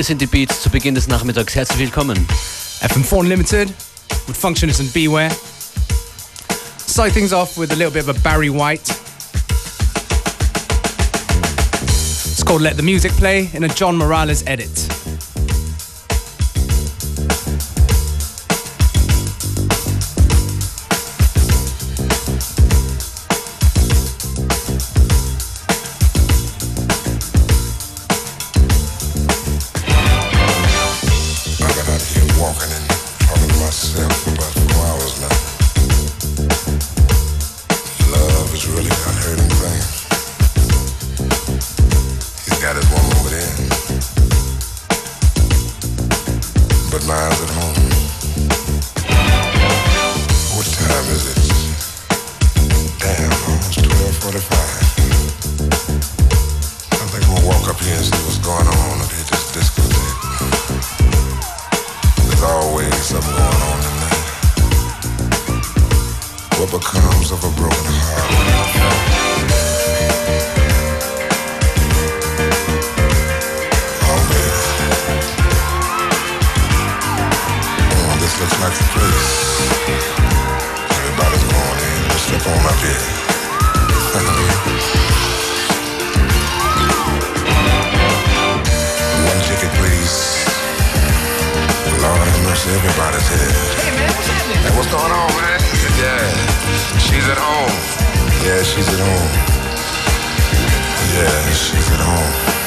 Hier sind die Beats zu Beginn des Nachmittags. Herzlich willkommen. FM4 Unlimited with Functionist and Beware. Start things off with a little bit of a Barry White. It's called Let the Music Play in a John Morales edit. Tonight.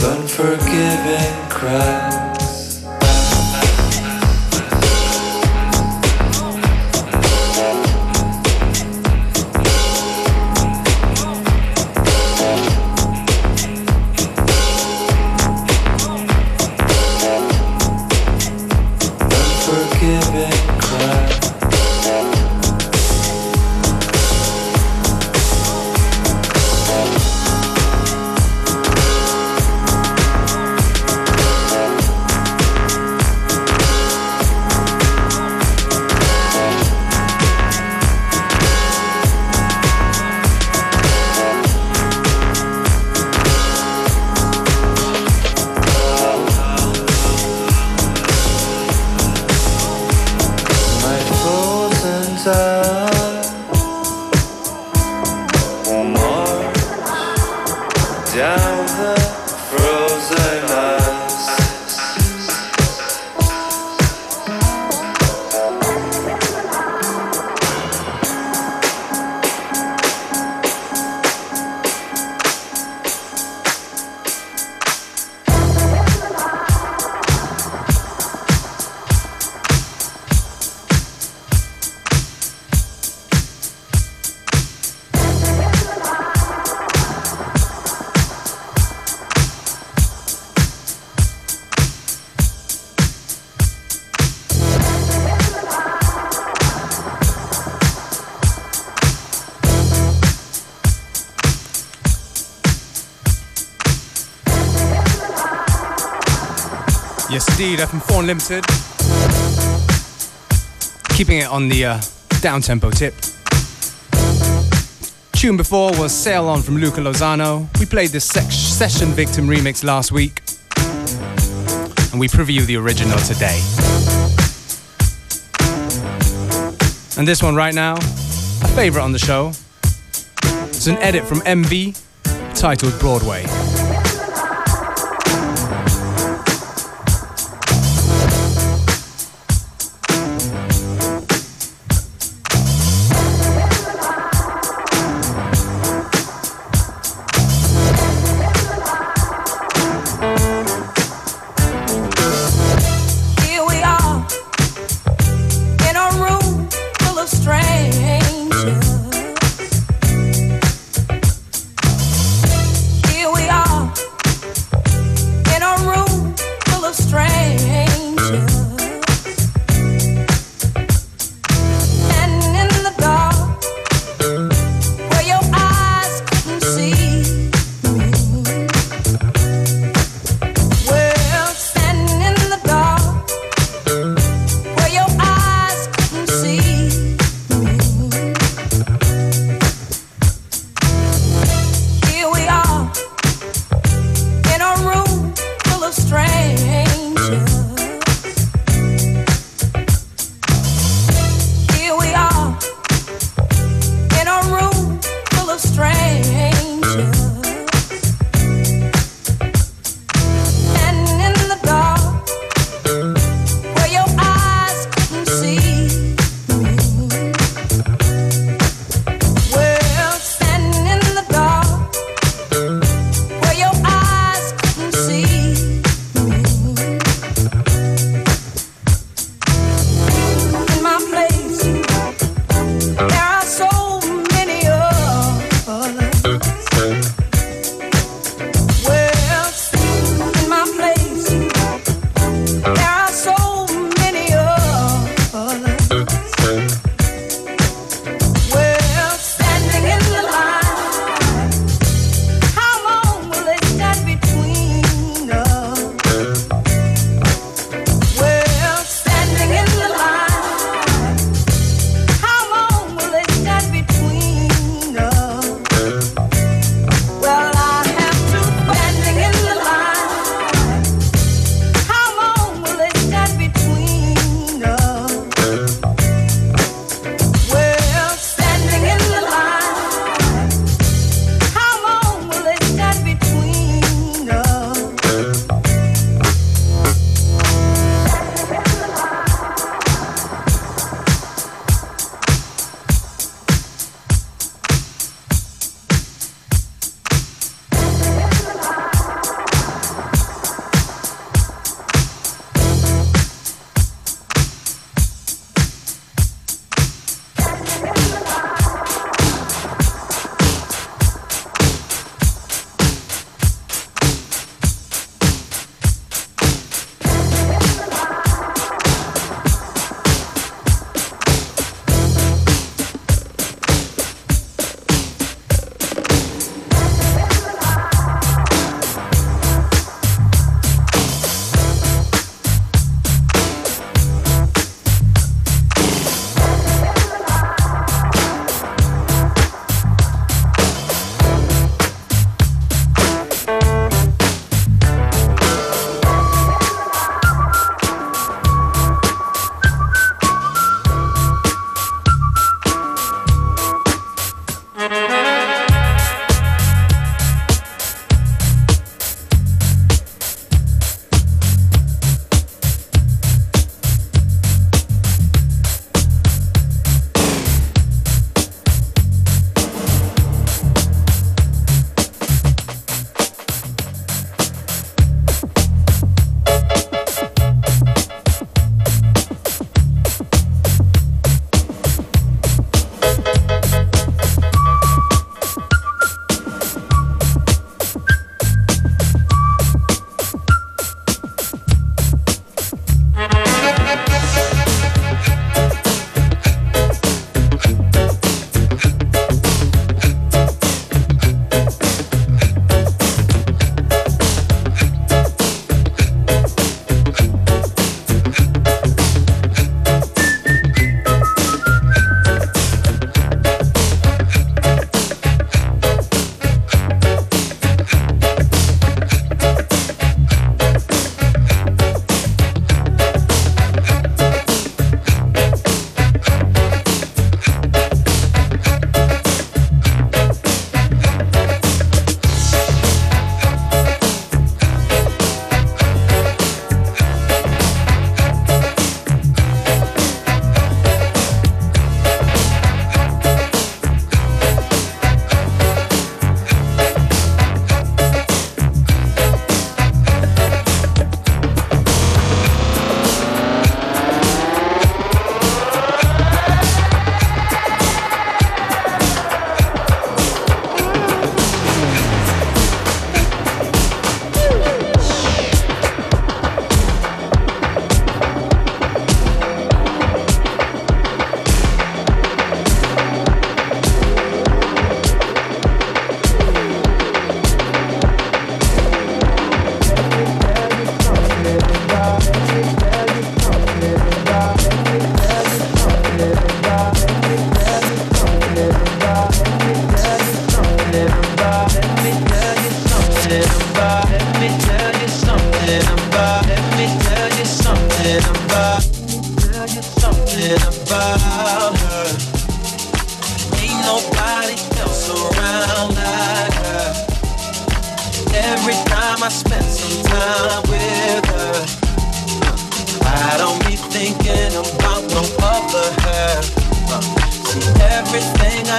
Unforgiving crap indeed, FM4 Unlimited. Keeping it on the uh, down tempo tip. Tune before was Sail On from Luca Lozano. We played the Session Victim remix last week, and we preview the original today. And this one right now, a favorite on the show. It's an edit from MV titled Broadway.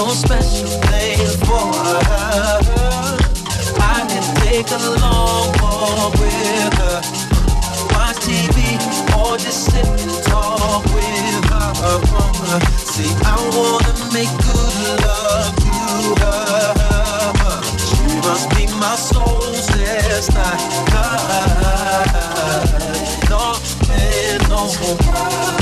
no special thing for her. I can take a long walk with her, watch TV or just sit and talk with her. See, I wanna make good love to her. She must be my soul's destination. No, man, no.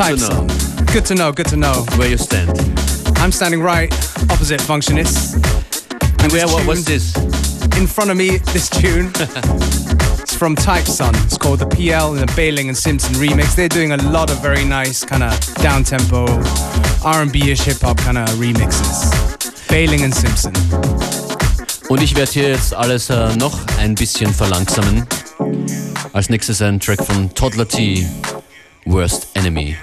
To know. Good to know, good to know. Where you stand. I'm standing right opposite Functionist. And where, what, what's this? In front of me, this tune. it's from Typesun. It's called the PL and the Bailing and Simpson remix. They're doing a lot of very nice kind of down-tempo, R&B-ish hip-hop kind of remixes. Bailing and Simpson. Und ich werde hier jetzt alles äh, noch ein bisschen verlangsamen. Als nächstes ein Track von Toddla T, Worst Enemy.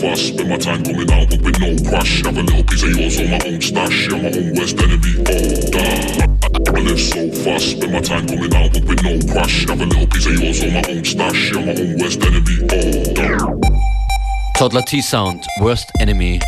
fuss. Spend my time coming out, but with no crush. Have a little piece of yours on my own stash. Yeah, my own worst enemy. Oh, damn. I live so fast, spend my time coming out, but with no crush. Have a little piece of yours on my own stash. Yeah, my own worst enemy. Oh, damn. Toddla T Sound, Worst Enemy.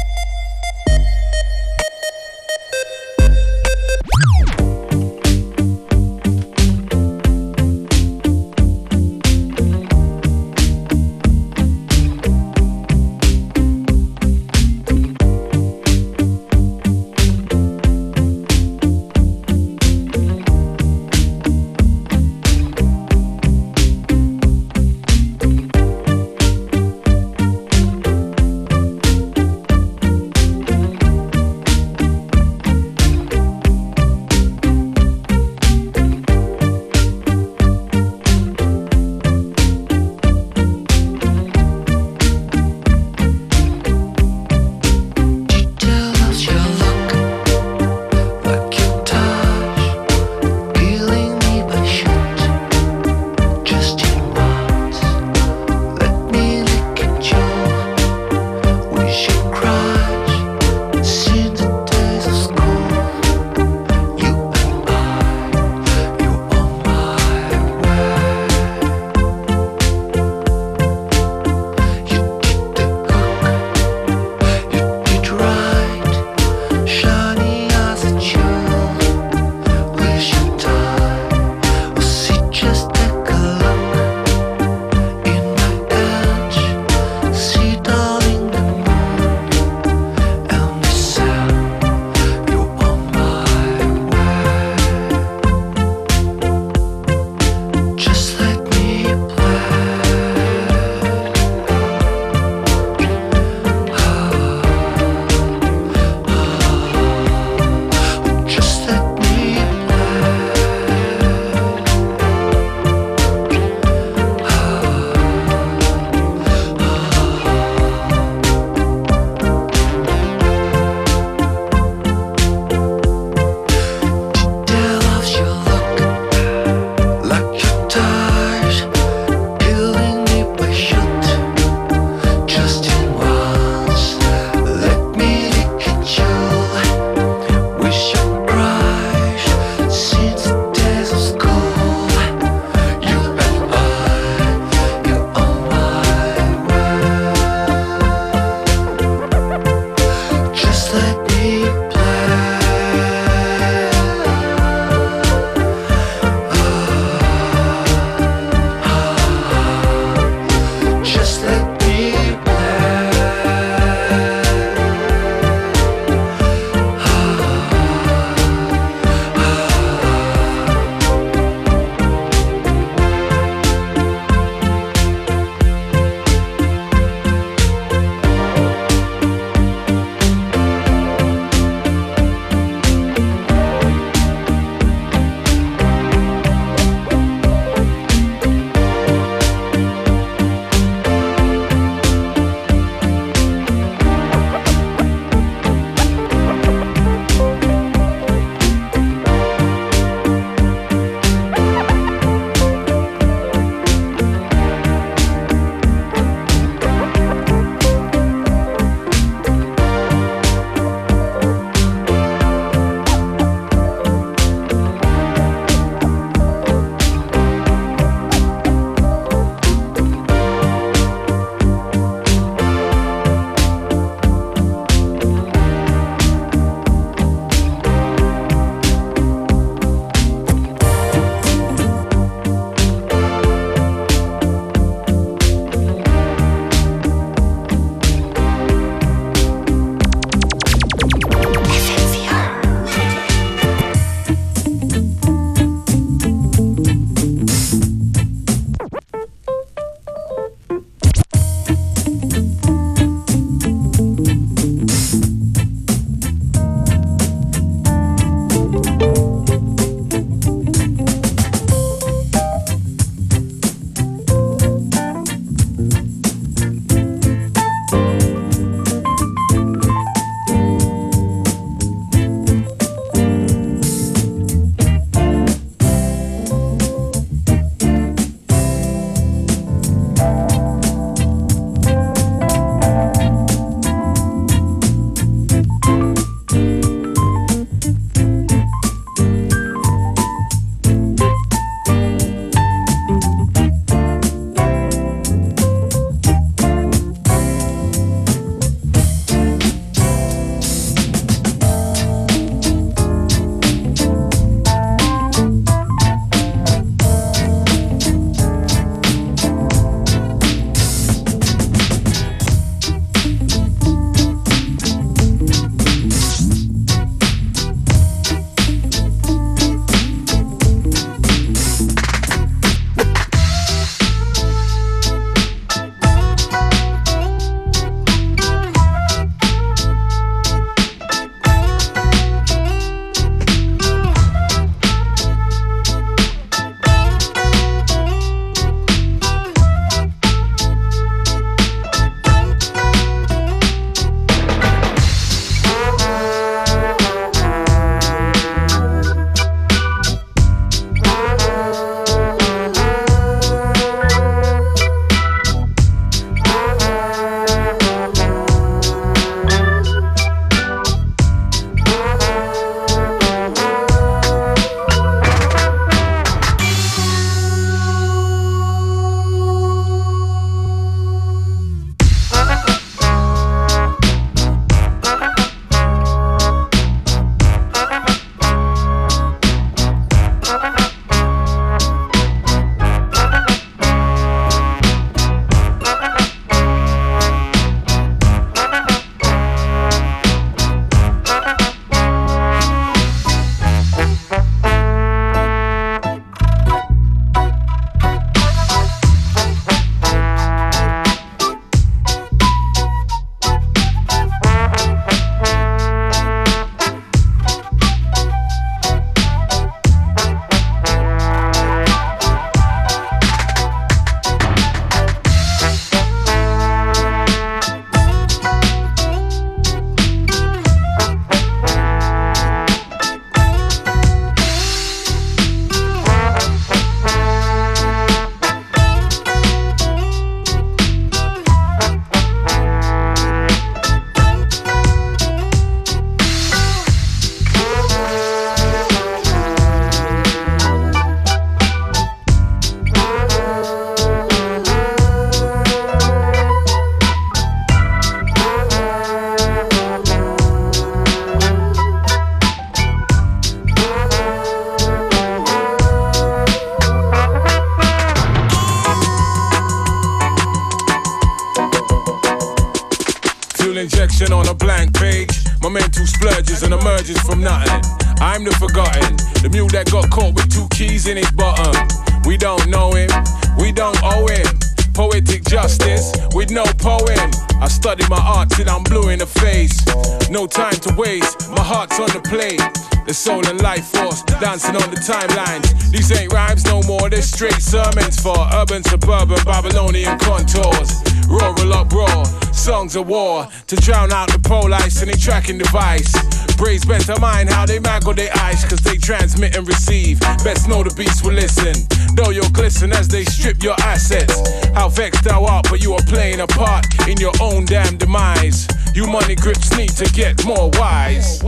War to drown out the police and they tracking device. Braves better mind how they mangle their eyes, cause they transmit and receive. Best know the beast will listen. Though you'll glisten as they strip your assets. How vexed thou art, but you are playing a part in your own damn demise. You money grips need to get more wise.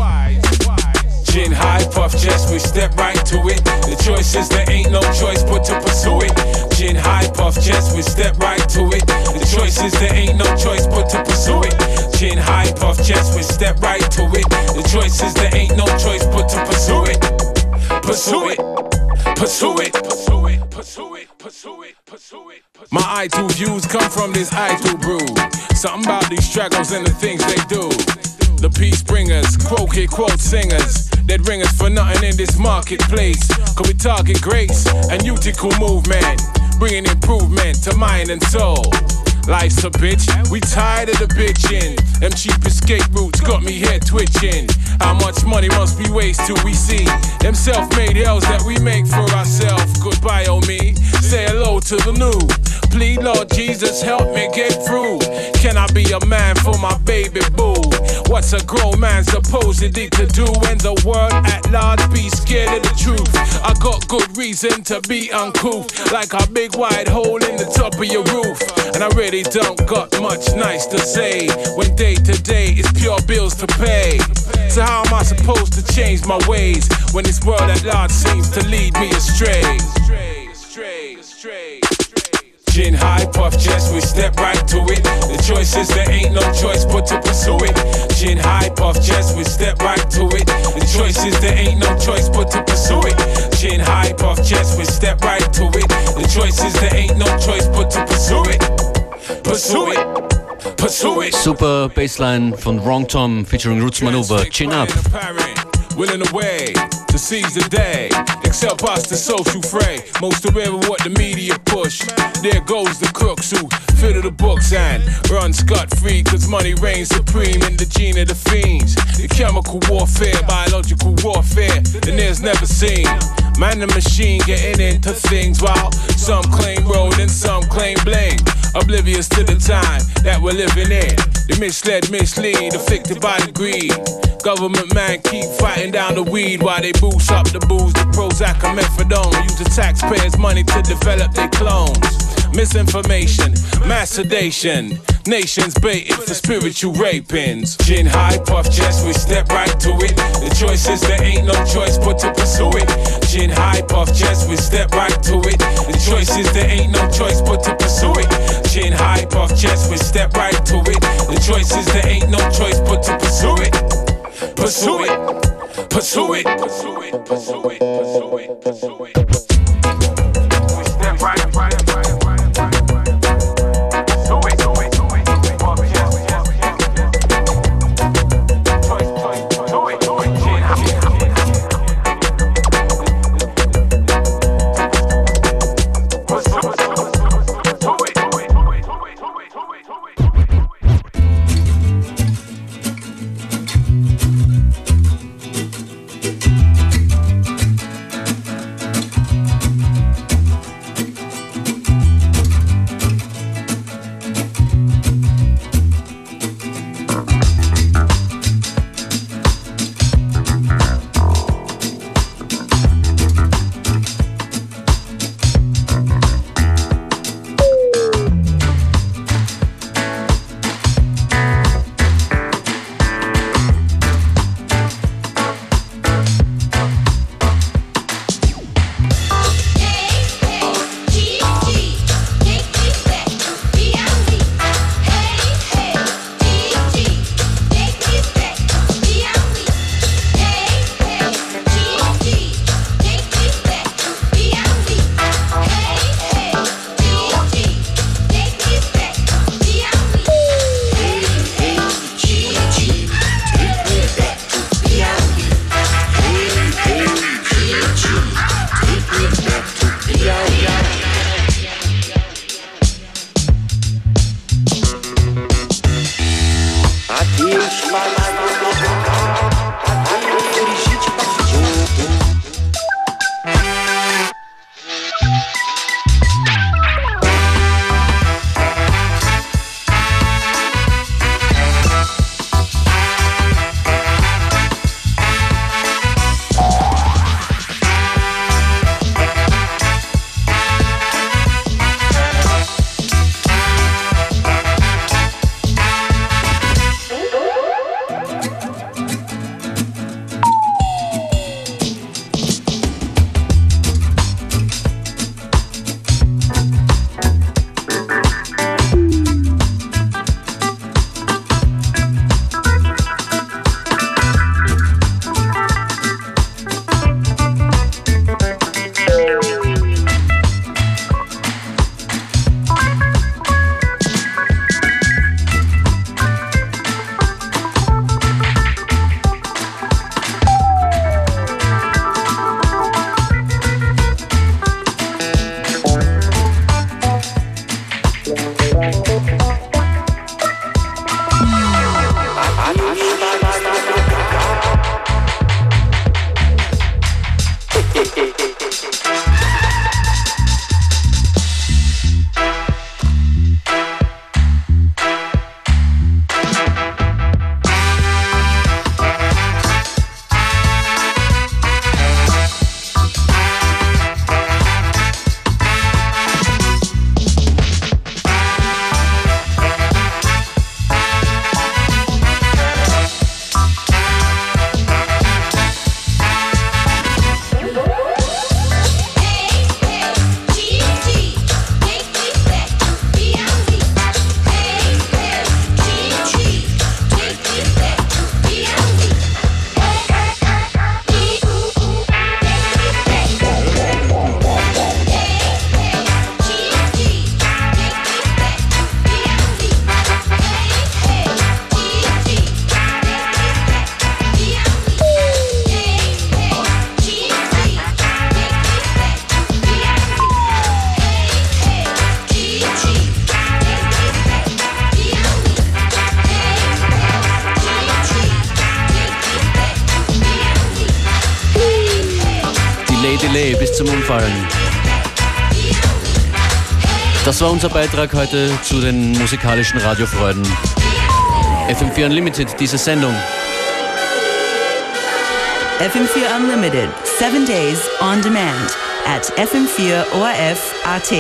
Chin high, puff chest, we step right to it. The choice is there ain't no choice but to pursue it. Chin high, puff chest, we step right to it. The choice is there ain't no choice but to pursue it. Chin high, puff chest, we step right to it. The choice is there ain't no choice but to pursue it. Pursue it. Pursue it. Pursue it. Pursue it. Pursue it. Pursue it. My I2 views come from this I2 brew. Something about these struggles and the things they do. The peace bringers, quote quote singers that ring us for nothing in this marketplace. Cause we target grace and utical movement, bringing improvement to mind and soul. Life's a bitch, we tired of the bitching. Them cheap escape routes got me here twitching. How much money must we waste till we see them self made hells that we make for ourselves? Goodbye, oh me. Say hello to the new. Please, Lord Jesus, help me get through. Can I be a man for my baby boo? What's a grown man supposedly to do when the world at large be scared of the truth? I got good reason to be uncouth, like a big wide hole in the top of your roof. And I really don't got much nice to say when day to day is pure bills to pay. So how am I supposed to change my ways when this world at large seems to lead me astray? Chin high, puff chest, we step right to it. The choice is there ain't no choice but to pursue it. Chin high, puff chest, we step right to it. The choice is there ain't no choice but to pursue it. Chin high, puff chest, we step right to it. The choice is there ain't no choice but to pursue it. Pursue it. Pursue it. Super Bassline von Wrongtom featuring Roots Manuva, Chin Up. Willing away to seize the day. Except past the social fray. Most aware of what the media push. There goes the crooks who fiddle the books and run scot free. Cause money reigns supreme in the gene of the fiends. The chemical warfare, biological warfare, the near's never seen. Man and machine getting into things while some claim road and some claim bling. Oblivious to the time that we're living in. They misled, mislead, affected by the greed. Government man keep fighting down the weed while they boost up the booze, the Prozac and methadone. Use the taxpayers' money to develop their clones. Misinformation, mass sedation. Nations baited for spiritual rapings. Gin high, puff chest, we step right to it. The choice is there ain't no choice but to pursue it. Gin high, puff chest, we step right to it. The choice is there ain't no choice but to pursue it. Gin high, puff chest, we step right to it. The choice is there ain't no choice but to pursue it. Pursue it. Pursue it. Pursue it. Pursue it. Pursue it. Pursue it. We step right, right, Das war unser Beitrag heute zu den musikalischen Radiofreuden. FM4 Unlimited, diese Sendung. FM4 Unlimited, seven days on demand at FM4 ORF AT.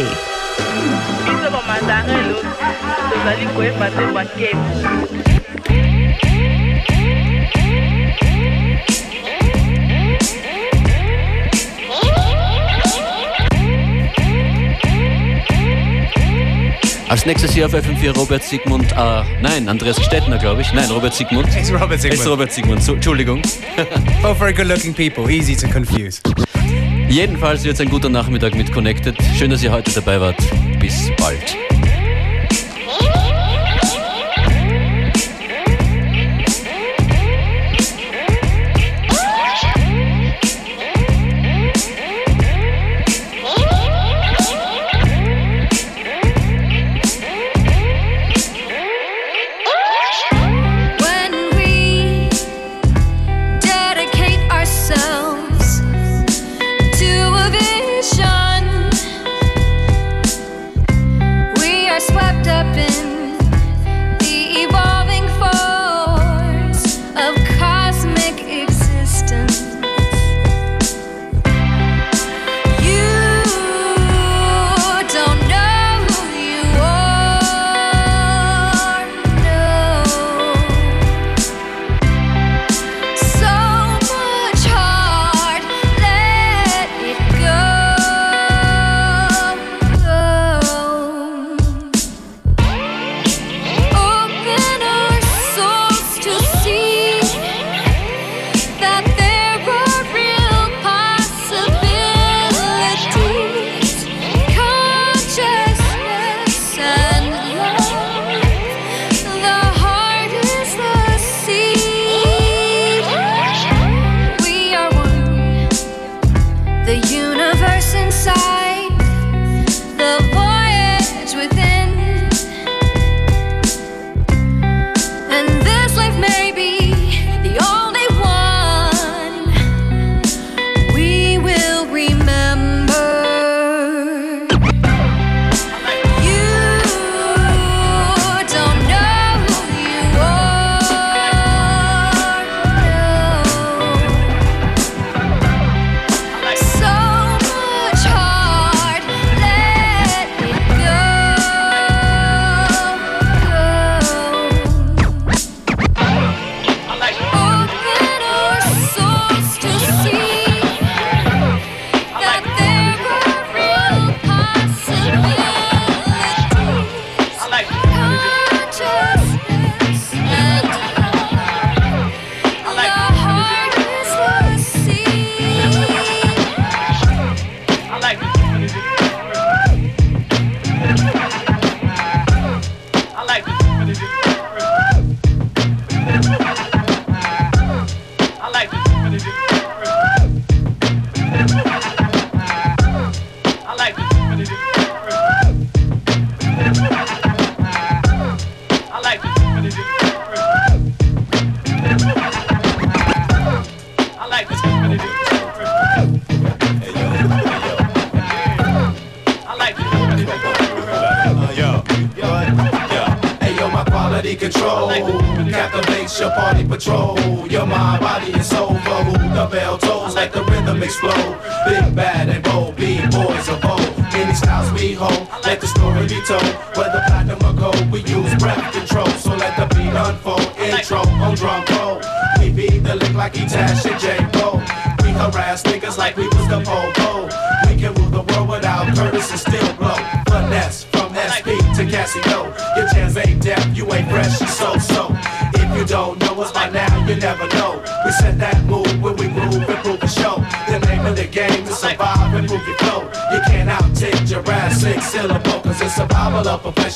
Als nächstes hier auf FM4 Robert Sigmund, äh, nein, Andreas Stettner, glaube ich. Nein, Robert Sigmund. It's Robert Sigmund. It's Robert Sigmund, so, Entschuldigung. Both very good looking people, easy to confuse. Jedenfalls wird es ein guter Nachmittag mit Connected. Schön, dass ihr heute dabei wart. Bis bald.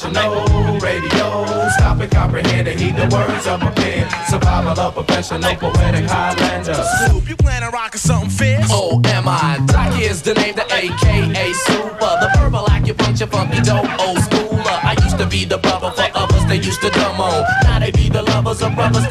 professional radio. Stop and comprehend and heed the words of a pen. Survival of professional poetic Highlander. Soup, you plan on rocking something fierce? Oh, am I? Doc is the name, the AKA Super. The verbal acupuncture, funky dope, old schooler. I used to be the brother for others they used to dumb on. Now they be the lovers of brothers